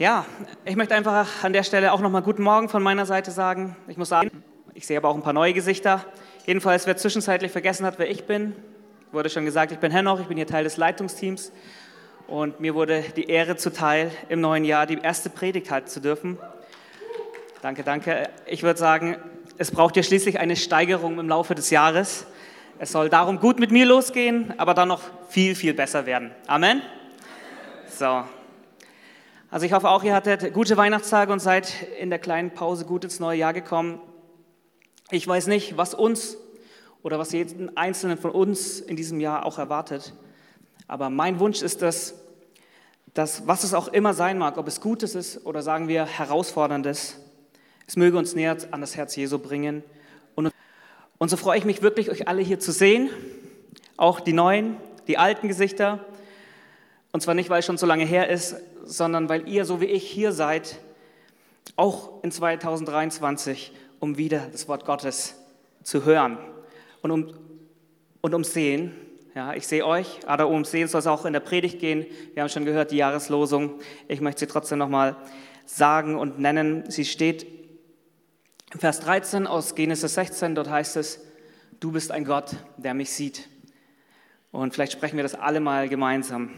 Ja, ich möchte einfach an der Stelle auch nochmal guten Morgen von meiner Seite sagen. Ich muss sagen, ich sehe aber auch ein paar neue Gesichter. Jedenfalls, wer zwischenzeitlich vergessen hat, wer ich bin, wurde schon gesagt, ich bin Henoch, ich bin hier Teil des Leitungsteams und mir wurde die Ehre zuteil, im neuen Jahr die erste Predigt halten zu dürfen. Danke, danke. Ich würde sagen, es braucht ja schließlich eine Steigerung im Laufe des Jahres. Es soll darum gut mit mir losgehen, aber dann noch viel, viel besser werden. Amen. So, also ich hoffe auch, ihr hattet gute Weihnachtstage und seid in der kleinen Pause gut ins neue Jahr gekommen. Ich weiß nicht, was uns oder was jeden Einzelnen von uns in diesem Jahr auch erwartet. Aber mein Wunsch ist es, dass was es auch immer sein mag, ob es Gutes ist oder sagen wir Herausforderndes, es möge uns näher an das Herz Jesu bringen. Und, und so freue ich mich wirklich, euch alle hier zu sehen, auch die neuen, die alten Gesichter. Und zwar nicht, weil es schon so lange her ist, sondern weil ihr, so wie ich, hier seid, auch in 2023, um wieder das Wort Gottes zu hören und um, und um Sehen. Ja, ich sehe euch, aber um Sehen soll es auch in der Predigt gehen. Wir haben schon gehört, die Jahreslosung. Ich möchte sie trotzdem nochmal sagen und nennen. Sie steht in Vers 13 aus Genesis 16. Dort heißt es, du bist ein Gott, der mich sieht. Und vielleicht sprechen wir das alle mal gemeinsam.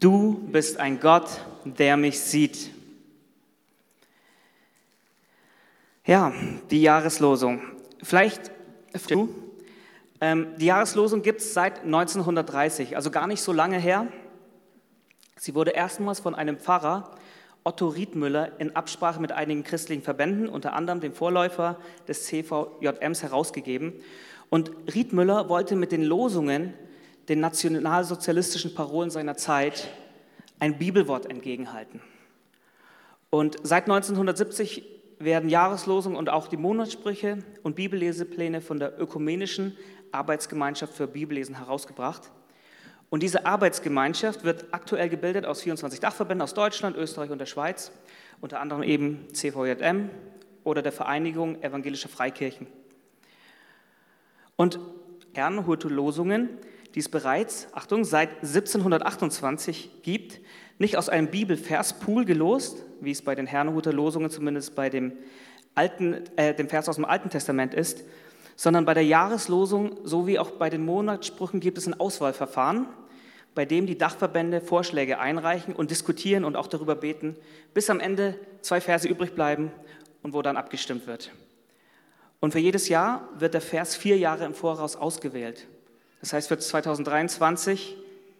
Du bist ein Gott, der mich sieht. Ja, die Jahreslosung. Vielleicht du. Ähm, die Jahreslosung gibt es seit 1930, also gar nicht so lange her. Sie wurde erstmals von einem Pfarrer, Otto Riedmüller, in Absprache mit einigen christlichen Verbänden, unter anderem dem Vorläufer des CVJMs, herausgegeben. Und Riedmüller wollte mit den Losungen den nationalsozialistischen Parolen seiner Zeit ein Bibelwort entgegenhalten. Und seit 1970 werden Jahreslosungen und auch die Monatssprüche und Bibellesepläne von der Ökumenischen Arbeitsgemeinschaft für Bibellesen herausgebracht. Und diese Arbeitsgemeinschaft wird aktuell gebildet aus 24 Dachverbänden aus Deutschland, Österreich und der Schweiz, unter anderem eben CVJM oder der Vereinigung Evangelischer Freikirchen. Und Herrenhurte Losungen die es bereits, Achtung, seit 1728 gibt, nicht aus einem Bibelverspool gelost, wie es bei den Herrnhuter Losungen zumindest bei dem, alten, äh, dem Vers aus dem Alten Testament ist, sondern bei der Jahreslosung sowie auch bei den Monatssprüchen gibt es ein Auswahlverfahren, bei dem die Dachverbände Vorschläge einreichen und diskutieren und auch darüber beten, bis am Ende zwei Verse übrig bleiben und wo dann abgestimmt wird. Und für jedes Jahr wird der Vers vier Jahre im Voraus ausgewählt. Das heißt, für 2023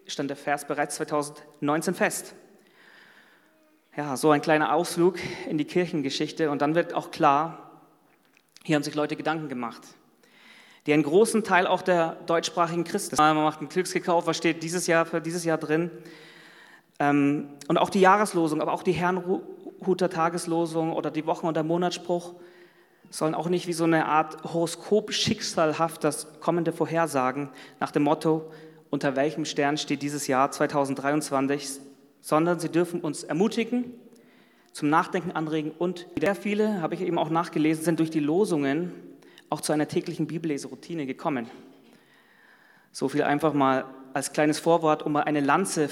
stand der Vers bereits 2019 fest. Ja, so ein kleiner Ausflug in die Kirchengeschichte und dann wird auch klar, hier haben sich Leute Gedanken gemacht, die einen großen Teil auch der deutschsprachigen Christen. Man macht einen Glücksgekauf, was steht dieses Jahr für dieses Jahr drin? Ähm, und auch die Jahreslosung, aber auch die Herrnhuter Tageslosung oder die Wochen- und der Monatsspruch sollen auch nicht wie so eine Art Horoskop schicksalhaft das kommende vorhersagen, nach dem Motto, unter welchem Stern steht dieses Jahr 2023, sondern sie dürfen uns ermutigen, zum Nachdenken anregen und sehr viele, habe ich eben auch nachgelesen, sind durch die Losungen auch zu einer täglichen Bibelleseroutine gekommen. So viel einfach mal als kleines Vorwort, um mal eine Lanze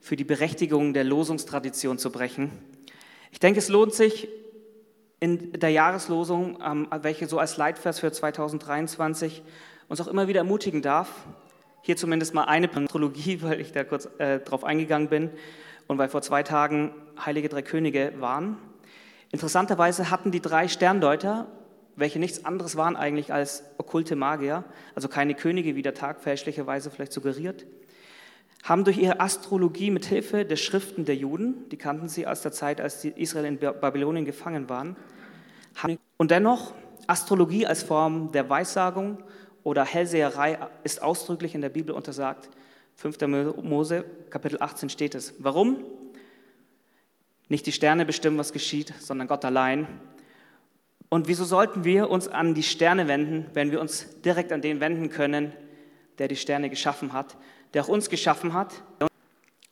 für die Berechtigung der Losungstradition zu brechen. Ich denke, es lohnt sich, in der Jahreslosung, ähm, welche so als Leitvers für 2023 uns auch immer wieder ermutigen darf. Hier zumindest mal eine Astrologie, weil ich da kurz äh, drauf eingegangen bin und weil vor zwei Tagen Heilige Drei Könige waren. Interessanterweise hatten die drei Sterndeuter, welche nichts anderes waren eigentlich als okkulte Magier, also keine Könige, wie der Tag fälschlicherweise vielleicht suggeriert, haben durch ihre Astrologie mit Hilfe der Schriften der Juden, die kannten sie aus der Zeit, als Israel in Babylonien gefangen waren, und dennoch Astrologie als Form der Weissagung oder Hellseherei ist ausdrücklich in der Bibel untersagt. 5. Mose, Kapitel 18 steht es. Warum? Nicht die Sterne bestimmen, was geschieht, sondern Gott allein. Und wieso sollten wir uns an die Sterne wenden, wenn wir uns direkt an den wenden können, der die Sterne geschaffen hat? Der auch uns geschaffen hat.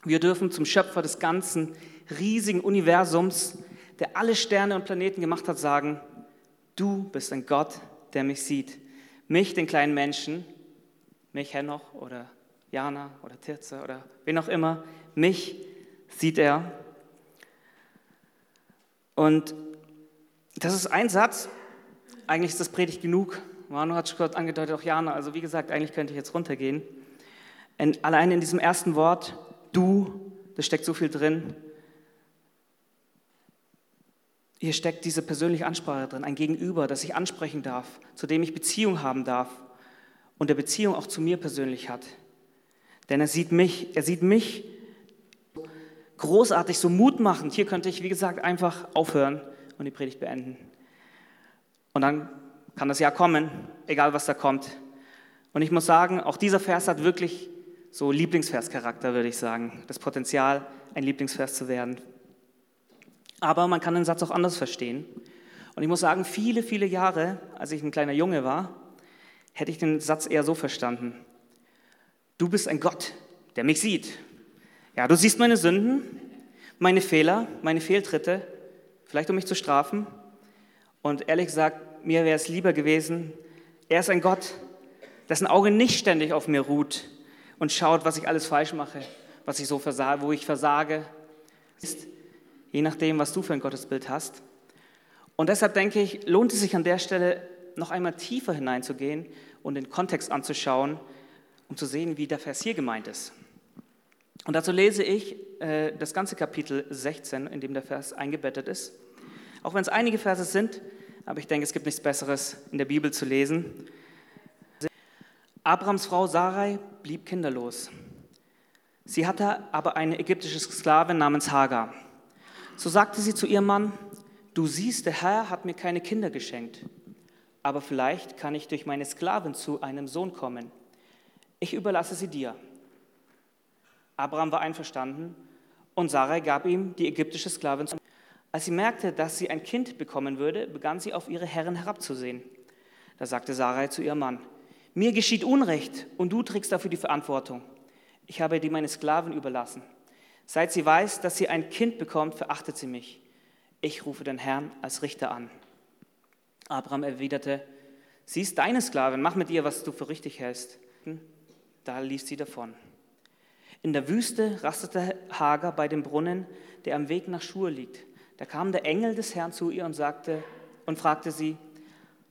Wir dürfen zum Schöpfer des ganzen riesigen Universums, der alle Sterne und Planeten gemacht hat, sagen, du bist ein Gott, der mich sieht. Mich, den kleinen Menschen, mich Henoch oder Jana oder Tirze oder wen auch immer, mich sieht er. Und das ist ein Satz, eigentlich ist das Predigt genug. Manu hat schon kurz angedeutet, auch Jana, also wie gesagt, eigentlich könnte ich jetzt runtergehen. Und allein in diesem ersten Wort, du, da steckt so viel drin. Hier steckt diese persönliche Ansprache drin, ein Gegenüber, das ich ansprechen darf, zu dem ich Beziehung haben darf und der Beziehung auch zu mir persönlich hat. Denn er sieht mich, er sieht mich großartig, so mutmachend. Hier könnte ich, wie gesagt, einfach aufhören und die Predigt beenden. Und dann kann das Jahr kommen, egal was da kommt. Und ich muss sagen, auch dieser Vers hat wirklich so Lieblingsverscharakter, würde ich sagen. Das Potenzial, ein Lieblingsvers zu werden. Aber man kann den Satz auch anders verstehen. Und ich muss sagen, viele, viele Jahre, als ich ein kleiner Junge war, hätte ich den Satz eher so verstanden. Du bist ein Gott, der mich sieht. Ja, du siehst meine Sünden, meine Fehler, meine Fehltritte, vielleicht um mich zu strafen. Und ehrlich gesagt, mir wäre es lieber gewesen, er ist ein Gott, dessen Auge nicht ständig auf mir ruht und schaut, was ich alles falsch mache, was ich so versage, wo ich versage. Ist, je nachdem, was du für ein Gottesbild hast. Und deshalb denke ich, lohnt es sich an der Stelle noch einmal tiefer hineinzugehen und den Kontext anzuschauen, um zu sehen, wie der Vers hier gemeint ist. Und dazu lese ich äh, das ganze Kapitel 16, in dem der Vers eingebettet ist. Auch wenn es einige Verse sind, aber ich denke, es gibt nichts Besseres in der Bibel zu lesen. Abrams Frau Sarai blieb kinderlos. Sie hatte aber eine ägyptische Sklavin namens Hagar. So sagte sie zu ihrem Mann, du siehst, der Herr hat mir keine Kinder geschenkt, aber vielleicht kann ich durch meine Sklavin zu einem Sohn kommen. Ich überlasse sie dir. Abraham war einverstanden und Sarai gab ihm die ägyptische Sklavin. Als sie merkte, dass sie ein Kind bekommen würde, begann sie auf ihre Herren herabzusehen. Da sagte Sarai zu ihrem Mann, mir geschieht Unrecht und du trägst dafür die Verantwortung. Ich habe dir meine Sklavin überlassen. Seit sie weiß, dass sie ein Kind bekommt, verachtet sie mich. Ich rufe den Herrn als Richter an. Abraham erwiderte, sie ist deine Sklavin, mach mit ihr, was du für richtig hältst. Da lief sie davon. In der Wüste rastete Hagar bei dem Brunnen, der am Weg nach Schur liegt. Da kam der Engel des Herrn zu ihr und sagte und fragte sie: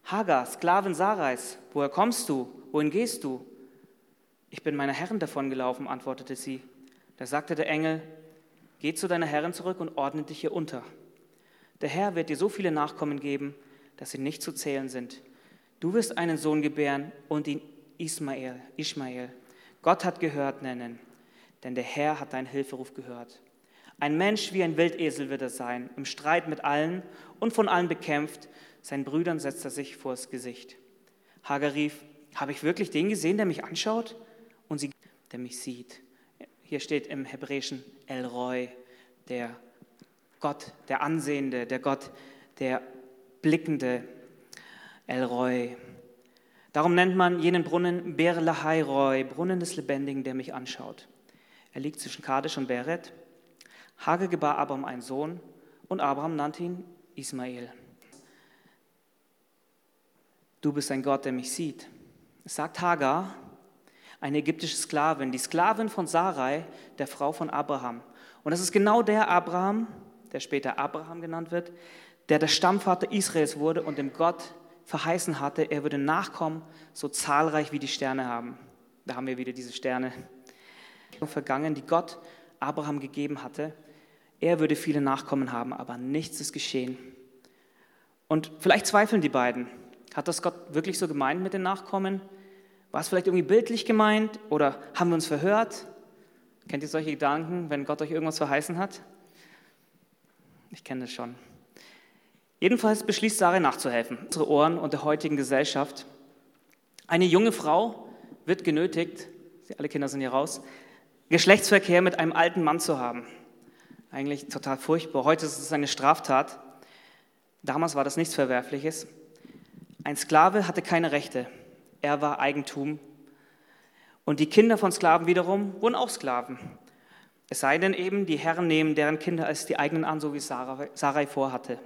Hagar, Sklavin Sarais, woher kommst du? Wohin gehst du? Ich bin meiner Herrin davongelaufen, antwortete sie. Da sagte der Engel: Geh zu deiner Herrin zurück und ordne dich hier unter. Der Herr wird dir so viele Nachkommen geben, dass sie nicht zu zählen sind. Du wirst einen Sohn gebären und ihn Ismael, Ishmael, Gott hat gehört nennen, denn der Herr hat deinen Hilferuf gehört. Ein Mensch wie ein Wildesel wird er sein, im Streit mit allen und von allen bekämpft. Seinen Brüdern setzt er sich vors Gesicht. Hagar rief, habe ich wirklich den gesehen, der mich anschaut? Und sie, der mich sieht. Hier steht im Hebräischen El Roy, der Gott, der Ansehende, der Gott, der Blickende, El Roy. Darum nennt man jenen Brunnen Ber Lahai Roy, Brunnen des Lebendigen, der mich anschaut. Er liegt zwischen Kadesh und Beret. Hagar gebar Abraham einen Sohn und Abraham nannte ihn Ismael. Du bist ein Gott, der mich sieht. Es sagt Hagar, eine ägyptische Sklavin, die Sklavin von Sarai, der Frau von Abraham. Und das ist genau der Abraham, der später Abraham genannt wird, der der Stammvater Israels wurde und dem Gott verheißen hatte, er würde Nachkommen so zahlreich wie die Sterne haben. Da haben wir wieder diese Sterne vergangen, die Gott Abraham gegeben hatte. Er würde viele Nachkommen haben, aber nichts ist geschehen. Und vielleicht zweifeln die beiden. Hat das Gott wirklich so gemeint mit den Nachkommen? War es vielleicht irgendwie bildlich gemeint oder haben wir uns verhört? Kennt ihr solche Gedanken, wenn Gott euch irgendwas verheißen hat? Ich kenne das schon. Jedenfalls beschließt Sarah nachzuhelfen, unsere Ohren und der heutigen Gesellschaft. Eine junge Frau wird genötigt, alle Kinder sind hier raus, Geschlechtsverkehr mit einem alten Mann zu haben. Eigentlich total furchtbar. Heute ist es eine Straftat. Damals war das nichts Verwerfliches. Ein Sklave hatte keine Rechte. Er war Eigentum. Und die Kinder von Sklaven wiederum wurden auch Sklaven. Es sei denn eben, die Herren nehmen deren Kinder als die eigenen an, so wie Sarai vorhatte.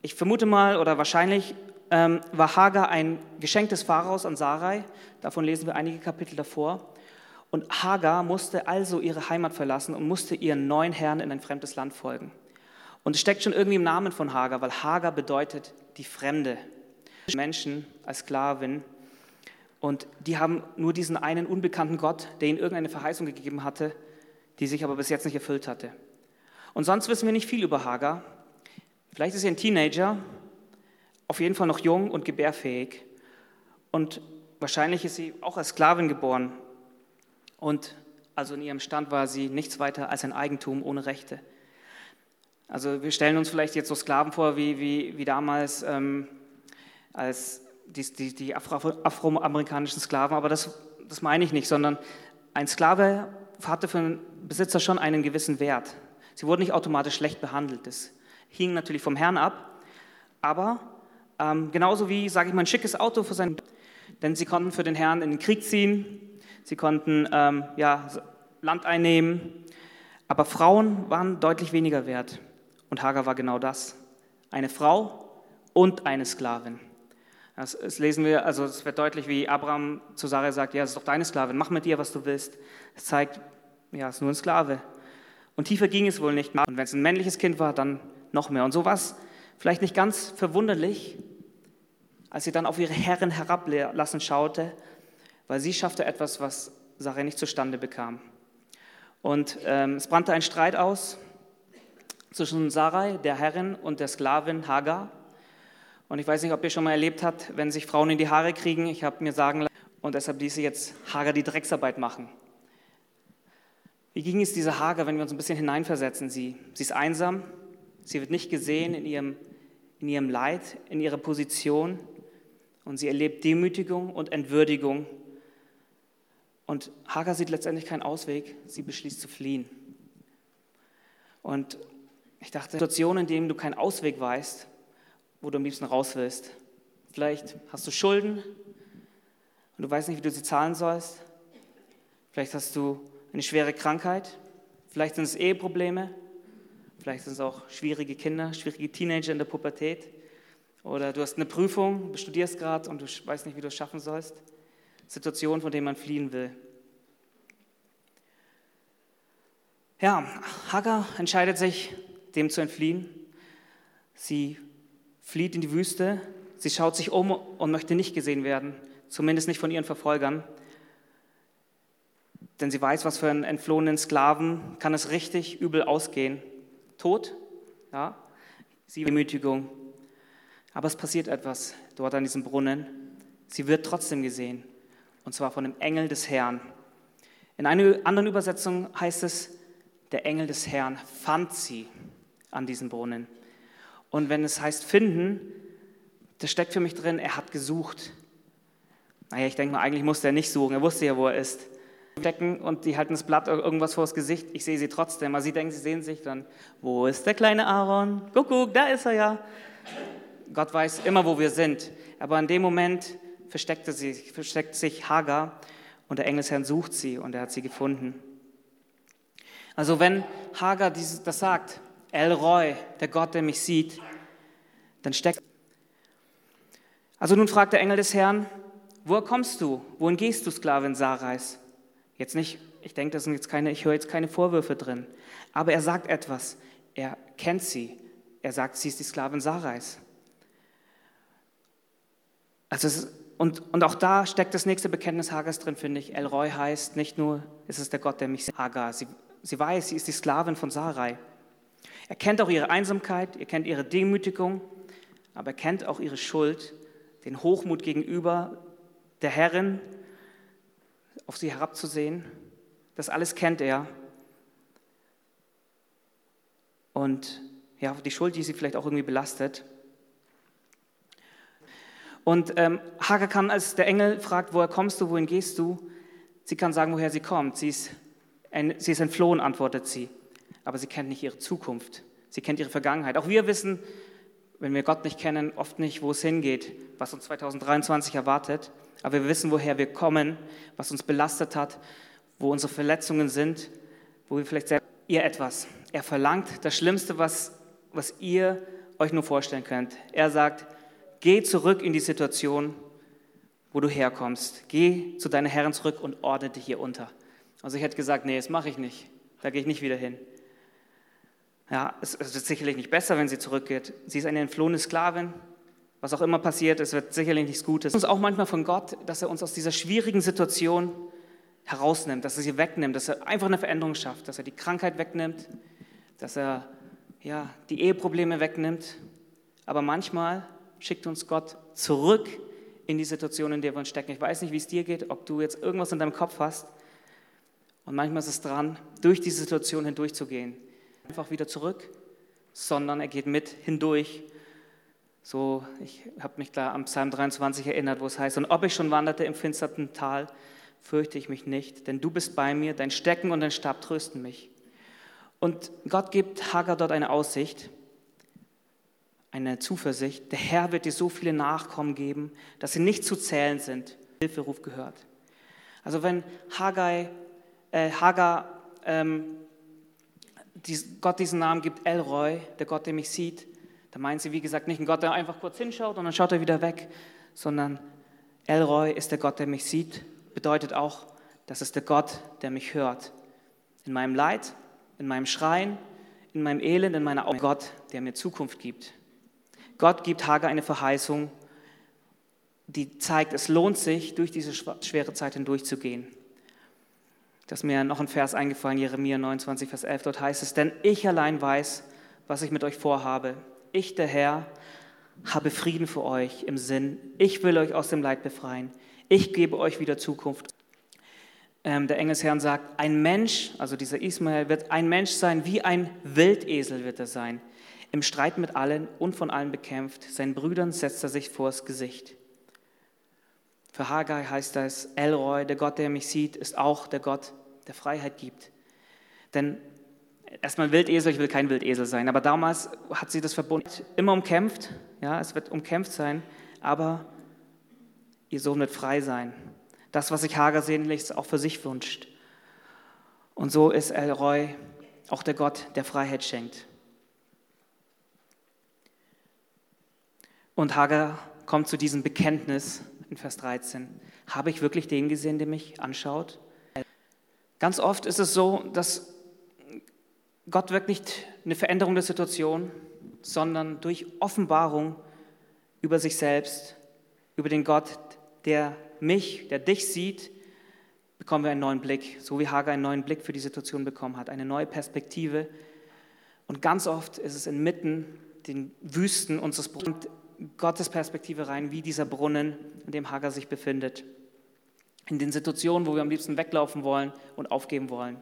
Ich vermute mal oder wahrscheinlich ähm, war Hagar ein Geschenk des Pharaos an Sarai. Davon lesen wir einige Kapitel davor. Und Hagar musste also ihre Heimat verlassen und musste ihren neuen Herrn in ein fremdes Land folgen. Und es steckt schon irgendwie im Namen von Hagar, weil Hagar bedeutet die Fremde. Menschen als Sklavin. Und die haben nur diesen einen unbekannten Gott, der ihnen irgendeine Verheißung gegeben hatte, die sich aber bis jetzt nicht erfüllt hatte. Und sonst wissen wir nicht viel über Hagar. Vielleicht ist sie ein Teenager, auf jeden Fall noch jung und gebärfähig. Und wahrscheinlich ist sie auch als Sklavin geboren. Und also in ihrem Stand war sie nichts weiter als ein Eigentum ohne Rechte. Also wir stellen uns vielleicht jetzt so Sklaven vor wie, wie, wie damals ähm, als die, die, die afroamerikanischen Sklaven, aber das, das meine ich nicht, sondern ein Sklave hatte für einen Besitzer schon einen gewissen Wert. Sie wurden nicht automatisch schlecht behandelt. Das hing natürlich vom Herrn ab, aber ähm, genauso wie, sage ich mal, ein schickes Auto für seinen, denn sie konnten für den Herrn in den Krieg ziehen, sie konnten ähm, ja, Land einnehmen, aber Frauen waren deutlich weniger wert. Und Hagar war genau das. Eine Frau und eine Sklavin. Das, das lesen wir, also es wird deutlich, wie Abraham zu Sarah sagt, ja, es ist doch deine Sklavin, mach mit ihr, was du willst. Es zeigt, ja, es ist nur ein Sklave. Und tiefer ging es wohl nicht. Und wenn es ein männliches Kind war, dann noch mehr. Und so war es vielleicht nicht ganz verwunderlich, als sie dann auf ihre Herren herablassen schaute, weil sie schaffte etwas, was Sarah nicht zustande bekam. Und ähm, es brannte ein Streit aus zwischen Sarai, der Herrin, und der Sklavin Hagar. Und ich weiß nicht, ob ihr schon mal erlebt habt, wenn sich Frauen in die Haare kriegen. Ich habe mir sagen lassen, und deshalb ließ sie jetzt Hagar die Drecksarbeit machen. Wie ging es dieser Hagar, wenn wir uns ein bisschen hineinversetzen? Sie, sie ist einsam, sie wird nicht gesehen in ihrem, in ihrem Leid, in ihrer Position und sie erlebt Demütigung und Entwürdigung. Und Hagar sieht letztendlich keinen Ausweg, sie beschließt zu fliehen. Und ich dachte, Situationen, in denen du keinen Ausweg weißt, wo du am liebsten raus willst. Vielleicht hast du Schulden und du weißt nicht, wie du sie zahlen sollst. Vielleicht hast du eine schwere Krankheit. Vielleicht sind es Eheprobleme. Vielleicht sind es auch schwierige Kinder, schwierige Teenager in der Pubertät. Oder du hast eine Prüfung, du studierst gerade und du weißt nicht, wie du es schaffen sollst. Situationen, von denen man fliehen will. Ja, Hagar entscheidet sich, dem zu entfliehen. Sie flieht in die Wüste, sie schaut sich um und möchte nicht gesehen werden, zumindest nicht von ihren Verfolgern. Denn sie weiß, was für einen entflohenen Sklaven kann es richtig übel ausgehen. Tod, ja, sie Demütigung. Aber es passiert etwas dort an diesem Brunnen. Sie wird trotzdem gesehen, und zwar von dem Engel des Herrn. In einer anderen Übersetzung heißt es, der Engel des Herrn fand sie an diesem Brunnen. Und wenn es heißt finden, das steckt für mich drin, er hat gesucht. Naja, ich denke mal, eigentlich musste er nicht suchen, er wusste ja, wo er ist. Stecken und die halten das Blatt irgendwas vor das Gesicht, ich sehe sie trotzdem. Aber sie denken, sie sehen sich dann, wo ist der kleine Aaron? Guck, guck, da ist er ja. Gott weiß immer, wo wir sind. Aber in dem Moment versteckte sie, versteckt sich Hagar und der Engelsherrn sucht sie und er hat sie gefunden. Also wenn Hagar das sagt, El Roy, der Gott, der mich sieht, dann steckt. Also nun fragt der Engel des Herrn, woher kommst du? Wohin gehst du, Sklavin Sarais? Jetzt nicht, ich denke, das sind jetzt keine, ich höre jetzt keine Vorwürfe drin. Aber er sagt etwas. Er kennt sie. Er sagt, sie ist die Sklavin Sarais. Also ist, und, und auch da steckt das nächste Bekenntnis Hagers drin, finde ich. El Roy heißt nicht nur, es ist der Gott, der mich sieht. Hagar. Sie, sie weiß, sie ist die Sklavin von Sarai. Er kennt auch ihre Einsamkeit, er kennt ihre Demütigung, aber er kennt auch ihre Schuld, den Hochmut gegenüber der Herrin, auf sie herabzusehen. Das alles kennt er. Und ja, die Schuld, die sie vielleicht auch irgendwie belastet. Und ähm, Hagar kann, als der Engel fragt, woher kommst du, wohin gehst du, sie kann sagen, woher sie kommt. Sie ist, ein, sie ist entflohen, antwortet sie aber sie kennt nicht ihre Zukunft. Sie kennt ihre Vergangenheit. Auch wir wissen, wenn wir Gott nicht kennen, oft nicht, wo es hingeht, was uns 2023 erwartet. Aber wir wissen, woher wir kommen, was uns belastet hat, wo unsere Verletzungen sind, wo wir vielleicht selbst ihr etwas. Er verlangt das Schlimmste, was, was ihr euch nur vorstellen könnt. Er sagt, geh zurück in die Situation, wo du herkommst. Geh zu deinen Herren zurück und ordne dich hier unter. Also ich hätte gesagt, nee, das mache ich nicht. Da gehe ich nicht wieder hin. Ja, es, es wird sicherlich nicht besser, wenn sie zurückgeht. Sie ist eine entflohene Sklavin. Was auch immer passiert, es wird sicherlich nichts Gutes. Es ist auch manchmal von Gott, dass er uns aus dieser schwierigen Situation herausnimmt, dass er sie wegnimmt, dass er einfach eine Veränderung schafft, dass er die Krankheit wegnimmt, dass er ja, die Eheprobleme wegnimmt. Aber manchmal schickt uns Gott zurück in die Situation, in der wir uns stecken. Ich weiß nicht, wie es dir geht, ob du jetzt irgendwas in deinem Kopf hast. Und manchmal ist es dran, durch diese Situation hindurchzugehen. Einfach wieder zurück, sondern er geht mit hindurch. So, ich habe mich klar am Psalm 23 erinnert, wo es heißt, und ob ich schon wanderte im finsterten Tal, fürchte ich mich nicht, denn du bist bei mir, dein Stecken und dein Stab trösten mich. Und Gott gibt Hagar dort eine Aussicht, eine Zuversicht. Der Herr wird dir so viele Nachkommen geben, dass sie nicht zu zählen sind. Hilferuf gehört. Also wenn Haggai, äh, Hagar ähm, Gott diesen Namen gibt, Elroy, der Gott, der mich sieht, dann meint sie, wie gesagt, nicht ein Gott, der einfach kurz hinschaut und dann schaut er wieder weg, sondern Elroy ist der Gott, der mich sieht, bedeutet auch, das ist der Gott, der mich hört. In meinem Leid, in meinem Schreien, in meinem Elend, in meiner Augen. Gott, der mir Zukunft gibt. Gott gibt Hagar eine Verheißung, die zeigt, es lohnt sich, durch diese schwere Zeit hindurchzugehen. Da ist mir noch ein Vers eingefallen, Jeremia 29, Vers 11, dort heißt es, denn ich allein weiß, was ich mit euch vorhabe. Ich, der Herr, habe Frieden für euch im Sinn. Ich will euch aus dem Leid befreien. Ich gebe euch wieder Zukunft. Ähm, der Engelsherrn sagt, ein Mensch, also dieser Ismael, wird ein Mensch sein, wie ein Wildesel wird er sein im Streit mit allen und von allen bekämpft. Seinen Brüdern setzt er sich vors Gesicht. Für Haggai heißt das, Elroy, der Gott, der mich sieht, ist auch der Gott, der Freiheit gibt. Denn erstmal Wildesel, ich will kein Wildesel sein, aber damals hat sie das verbunden, immer umkämpft, ja, es wird umkämpft sein, aber ihr Sohn wird frei sein. Das, was sich Hagar sehnlichst auch für sich wünscht. Und so ist Elroy auch der Gott, der Freiheit schenkt. Und Hagar kommt zu diesem Bekenntnis in Vers 13. Habe ich wirklich den gesehen, der mich anschaut? Ganz oft ist es so, dass Gott wirkt nicht eine Veränderung der Situation, sondern durch Offenbarung über sich selbst, über den Gott, der mich, der dich sieht, bekommen wir einen neuen Blick, so wie Hagar einen neuen Blick für die Situation bekommen hat, eine neue Perspektive. Und ganz oft ist es inmitten den Wüsten unseres Brunnens Gottes Perspektive rein, wie dieser Brunnen, in dem Hagar sich befindet. In den Situationen, wo wir am liebsten weglaufen wollen und aufgeben wollen.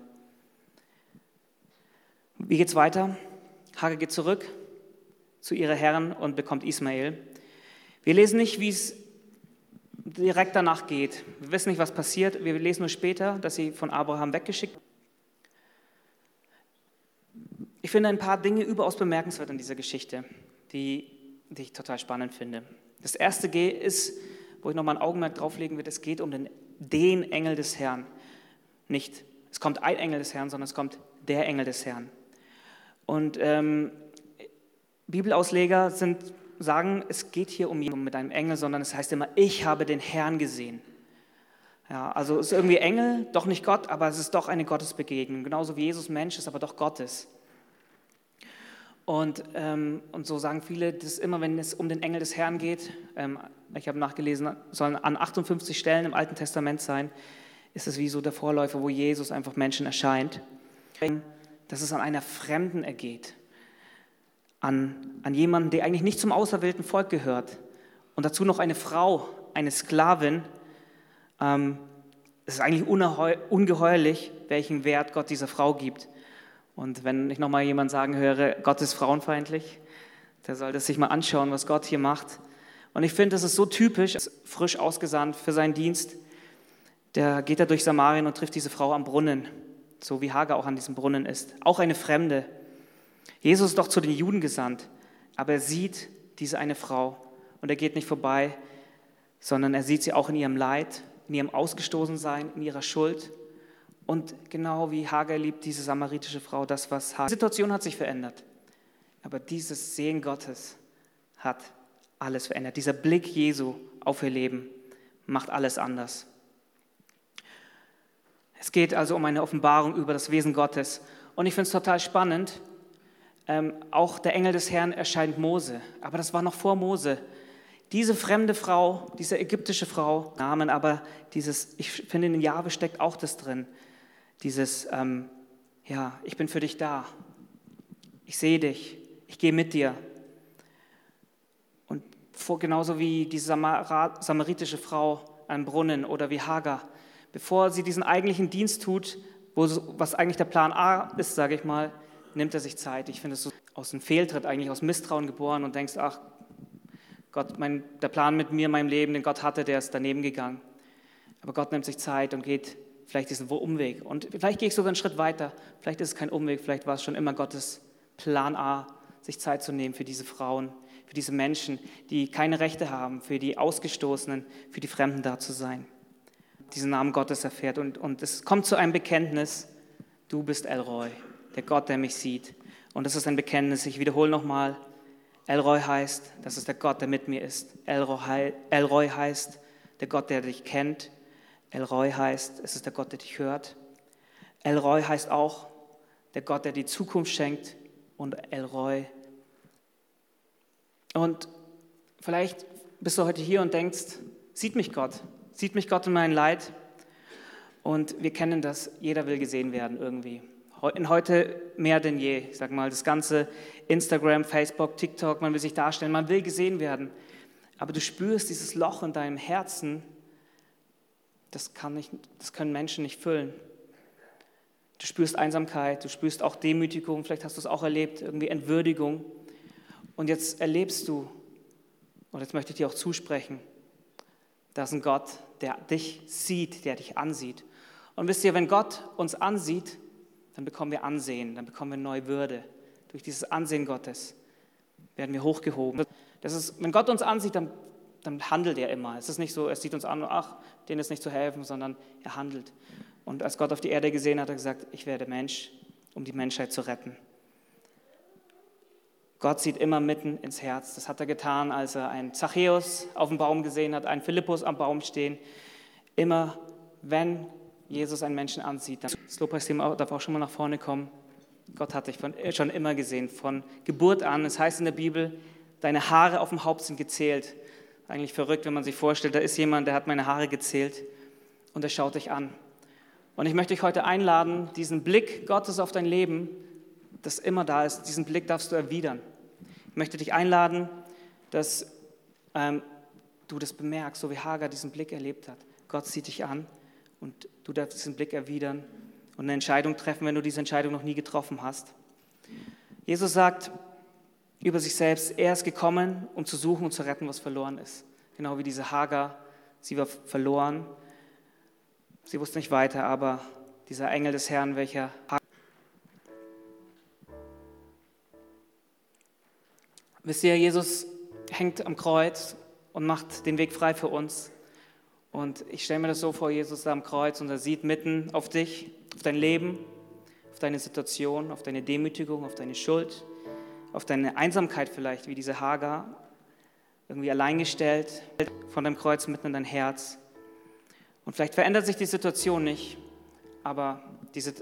Wie geht es weiter? Hagar geht zurück zu ihrer Herren und bekommt Ismael. Wir lesen nicht, wie es direkt danach geht. Wir wissen nicht, was passiert. Wir lesen nur später, dass sie von Abraham weggeschickt Ich finde ein paar Dinge überaus bemerkenswert in dieser Geschichte, die die ich total spannend finde. Das erste G ist, wo ich nochmal ein Augenmerk drauflegen will, es geht um den, den Engel des Herrn. Nicht, es kommt ein Engel des Herrn, sondern es kommt der Engel des Herrn. Und ähm, Bibelausleger sind, sagen, es geht hier um jemanden mit einem Engel, sondern es heißt immer, ich habe den Herrn gesehen. Ja, also es ist irgendwie Engel, doch nicht Gott, aber es ist doch eine Gottesbegegnung. Genauso wie Jesus Mensch ist, aber doch Gottes. Und, ähm, und so sagen viele, dass immer, wenn es um den Engel des Herrn geht, ähm, ich habe nachgelesen, sollen an 58 Stellen im Alten Testament sein, ist es wie so der Vorläufer, wo Jesus einfach Menschen erscheint, dass es an einer Fremden ergeht, an, an jemanden, der eigentlich nicht zum auserwählten Volk gehört. Und dazu noch eine Frau, eine Sklavin. Ähm, es ist eigentlich ungeheuerlich, welchen Wert Gott dieser Frau gibt. Und wenn ich nochmal jemand sagen höre, Gott ist frauenfeindlich, der soll das sich mal anschauen, was Gott hier macht. Und ich finde, das ist so typisch, frisch ausgesandt für seinen Dienst. Der geht da durch Samarien und trifft diese Frau am Brunnen, so wie Hagar auch an diesem Brunnen ist. Auch eine Fremde. Jesus ist doch zu den Juden gesandt, aber er sieht diese eine Frau und er geht nicht vorbei, sondern er sieht sie auch in ihrem Leid, in ihrem Ausgestoßensein, in ihrer Schuld. Und genau wie Hagar liebt diese samaritische Frau das, was Hagar. Die Situation hat sich verändert. Aber dieses Sehen Gottes hat alles verändert. Dieser Blick Jesu auf ihr Leben macht alles anders. Es geht also um eine Offenbarung über das Wesen Gottes. Und ich finde es total spannend, ähm, auch der Engel des Herrn erscheint Mose. Aber das war noch vor Mose. Diese fremde Frau, diese ägyptische Frau, Namen, aber dieses, ich finde, in Jahwe steckt auch das drin. Dieses, ähm, ja, ich bin für dich da. Ich sehe dich. Ich gehe mit dir. Und vor, genauso wie diese samaritische Frau am Brunnen oder wie Hagar, bevor sie diesen eigentlichen Dienst tut, wo, was eigentlich der Plan A ist, sage ich mal, nimmt er sich Zeit. Ich finde es so aus dem Fehltritt, eigentlich aus Misstrauen geboren und denkst, ach, Gott, mein, der Plan mit mir, meinem Leben, den Gott hatte, der ist daneben gegangen. Aber Gott nimmt sich Zeit und geht vielleicht diesen Umweg. Und vielleicht gehe ich sogar einen Schritt weiter. Vielleicht ist es kein Umweg, vielleicht war es schon immer Gottes Plan A, sich Zeit zu nehmen für diese Frauen, für diese Menschen, die keine Rechte haben, für die Ausgestoßenen, für die Fremden da zu sein. Diesen Namen Gottes erfährt. Und, und es kommt zu einem Bekenntnis, du bist Elroy, der Gott, der mich sieht. Und das ist ein Bekenntnis, ich wiederhole nochmal, Elroy heißt, das ist der Gott, der mit mir ist. Elroy, Elroy heißt, der Gott, der dich kennt. Elroy heißt, es ist der Gott, der dich hört. Elroy heißt auch, der Gott, der die Zukunft schenkt. Und Elroy. Und vielleicht bist du heute hier und denkst, sieht mich Gott, sieht mich Gott in meinem Leid. Und wir kennen das, jeder will gesehen werden irgendwie heute mehr denn je. Ich sage mal, das ganze Instagram, Facebook, TikTok, man will sich darstellen, man will gesehen werden. Aber du spürst dieses Loch in deinem Herzen, das, kann nicht, das können Menschen nicht füllen. Du spürst Einsamkeit, du spürst auch Demütigung, vielleicht hast du es auch erlebt, irgendwie Entwürdigung. Und jetzt erlebst du, und jetzt möchte ich dir auch zusprechen, da ist ein Gott, der dich sieht, der dich ansieht. Und wisst ihr, wenn Gott uns ansieht, dann bekommen wir Ansehen, dann bekommen wir neue Würde. Durch dieses Ansehen Gottes werden wir hochgehoben. Das ist, wenn Gott uns ansieht, dann, dann handelt er immer. Es ist nicht so, er sieht uns an, ach, denen ist nicht zu helfen, sondern er handelt. Und als Gott auf die Erde gesehen hat, hat er gesagt, ich werde Mensch, um die Menschheit zu retten. Gott sieht immer mitten ins Herz. Das hat er getan, als er einen Zachäus auf dem Baum gesehen hat, einen Philippus am Baum stehen. Immer, wenn Jesus einen Menschen ansieht. Das Lobpreisteam darf auch schon mal nach vorne kommen. Gott hat dich von, schon immer gesehen, von Geburt an. Es heißt in der Bibel, deine Haare auf dem Haupt sind gezählt. Eigentlich verrückt, wenn man sich vorstellt, da ist jemand, der hat meine Haare gezählt und er schaut dich an. Und ich möchte dich heute einladen, diesen Blick Gottes auf dein Leben, das immer da ist, diesen Blick darfst du erwidern. Ich möchte dich einladen, dass ähm, du das bemerkst, so wie Hagar diesen Blick erlebt hat. Gott sieht dich an und du darfst diesen Blick erwidern und eine Entscheidung treffen, wenn du diese Entscheidung noch nie getroffen hast. Jesus sagt über sich selbst, er ist gekommen, um zu suchen und zu retten, was verloren ist. Genau wie diese Hagar, sie war verloren. Sie wusste nicht weiter, aber dieser Engel des Herrn, welcher Wisst ihr, Jesus hängt am Kreuz und macht den Weg frei für uns. Und ich stelle mir das so vor, Jesus da am Kreuz und er sieht mitten auf dich, auf dein Leben, auf deine Situation, auf deine Demütigung, auf deine Schuld, auf deine Einsamkeit vielleicht, wie diese Hagar, irgendwie alleingestellt von deinem Kreuz mitten in dein Herz. Und vielleicht verändert sich die Situation nicht, aber, diese,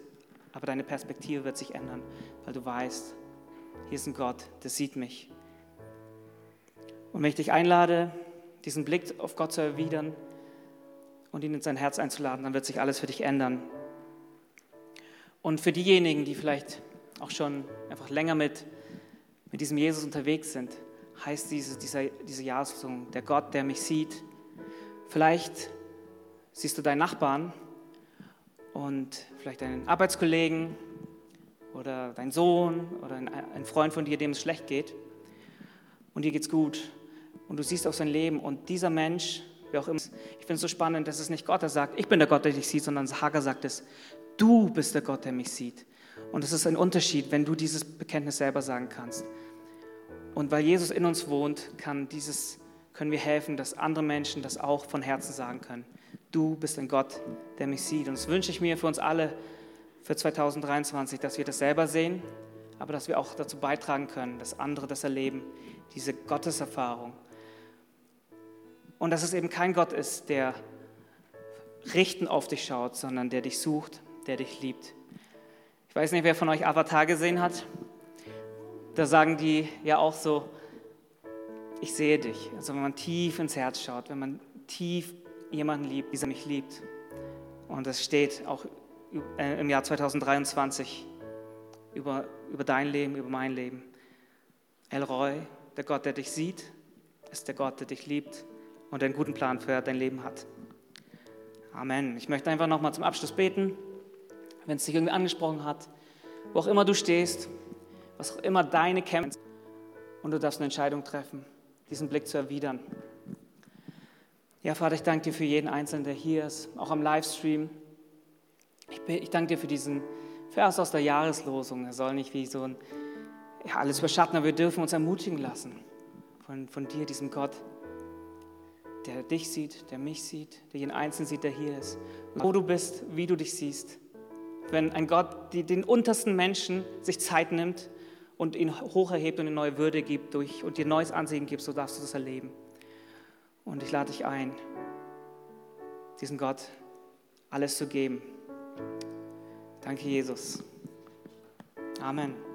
aber deine Perspektive wird sich ändern, weil du weißt, hier ist ein Gott, der sieht mich. Und wenn ich dich einlade, diesen Blick auf Gott zu erwidern, und ihn in sein Herz einzuladen, dann wird sich alles für dich ändern. Und für diejenigen, die vielleicht auch schon einfach länger mit, mit diesem Jesus unterwegs sind, heißt diese, dieser, diese Jahressong, der Gott, der mich sieht. Vielleicht siehst du deinen Nachbarn und vielleicht deinen Arbeitskollegen oder deinen Sohn oder einen Freund von dir, dem es schlecht geht und dir geht's gut und du siehst auch sein Leben und dieser Mensch wie auch immer. Ich finde es so spannend, dass es nicht Gott, der sagt, ich bin der Gott, der dich sieht, sondern Hagar sagt es, du bist der Gott, der mich sieht. Und es ist ein Unterschied, wenn du dieses Bekenntnis selber sagen kannst. Und weil Jesus in uns wohnt, kann dieses, können wir helfen, dass andere Menschen das auch von Herzen sagen können. Du bist ein Gott, der mich sieht. Und das wünsche ich mir für uns alle für 2023, dass wir das selber sehen, aber dass wir auch dazu beitragen können, dass andere das erleben, diese Gotteserfahrung. Und dass es eben kein Gott ist, der richten auf dich schaut, sondern der dich sucht, der dich liebt. Ich weiß nicht, wer von euch Avatar gesehen hat. da sagen die ja auch so, ich sehe dich. Also wenn man tief ins Herz schaut, wenn man tief jemanden liebt, dieser mich liebt. Und das steht auch äh, im Jahr 2023 über, über dein Leben, über mein Leben. El Roy, der Gott, der dich sieht, ist der Gott, der dich liebt und einen guten Plan für dein Leben hat. Amen. Ich möchte einfach nochmal zum Abschluss beten, wenn es dich irgendwie angesprochen hat, wo auch immer du stehst, was auch immer deine Kämpfe und du darfst eine Entscheidung treffen, diesen Blick zu erwidern. Ja, Vater, ich danke dir für jeden Einzelnen, der hier ist, auch am Livestream. Ich, ich danke dir für diesen Vers aus der Jahreslosung. Er soll nicht wie so ein, ja, alles überschatten, aber wir dürfen uns ermutigen lassen von, von dir, diesem Gott, der dich sieht, der mich sieht, der jeden Einzelnen sieht, der hier ist. wo du bist, wie du dich siehst. Wenn ein Gott die, den untersten Menschen sich Zeit nimmt und ihn hoch erhebt und eine neue Würde gibt durch, und dir neues Ansehen gibt, so darfst du das erleben. Und ich lade dich ein, diesen Gott alles zu geben. Danke, Jesus. Amen.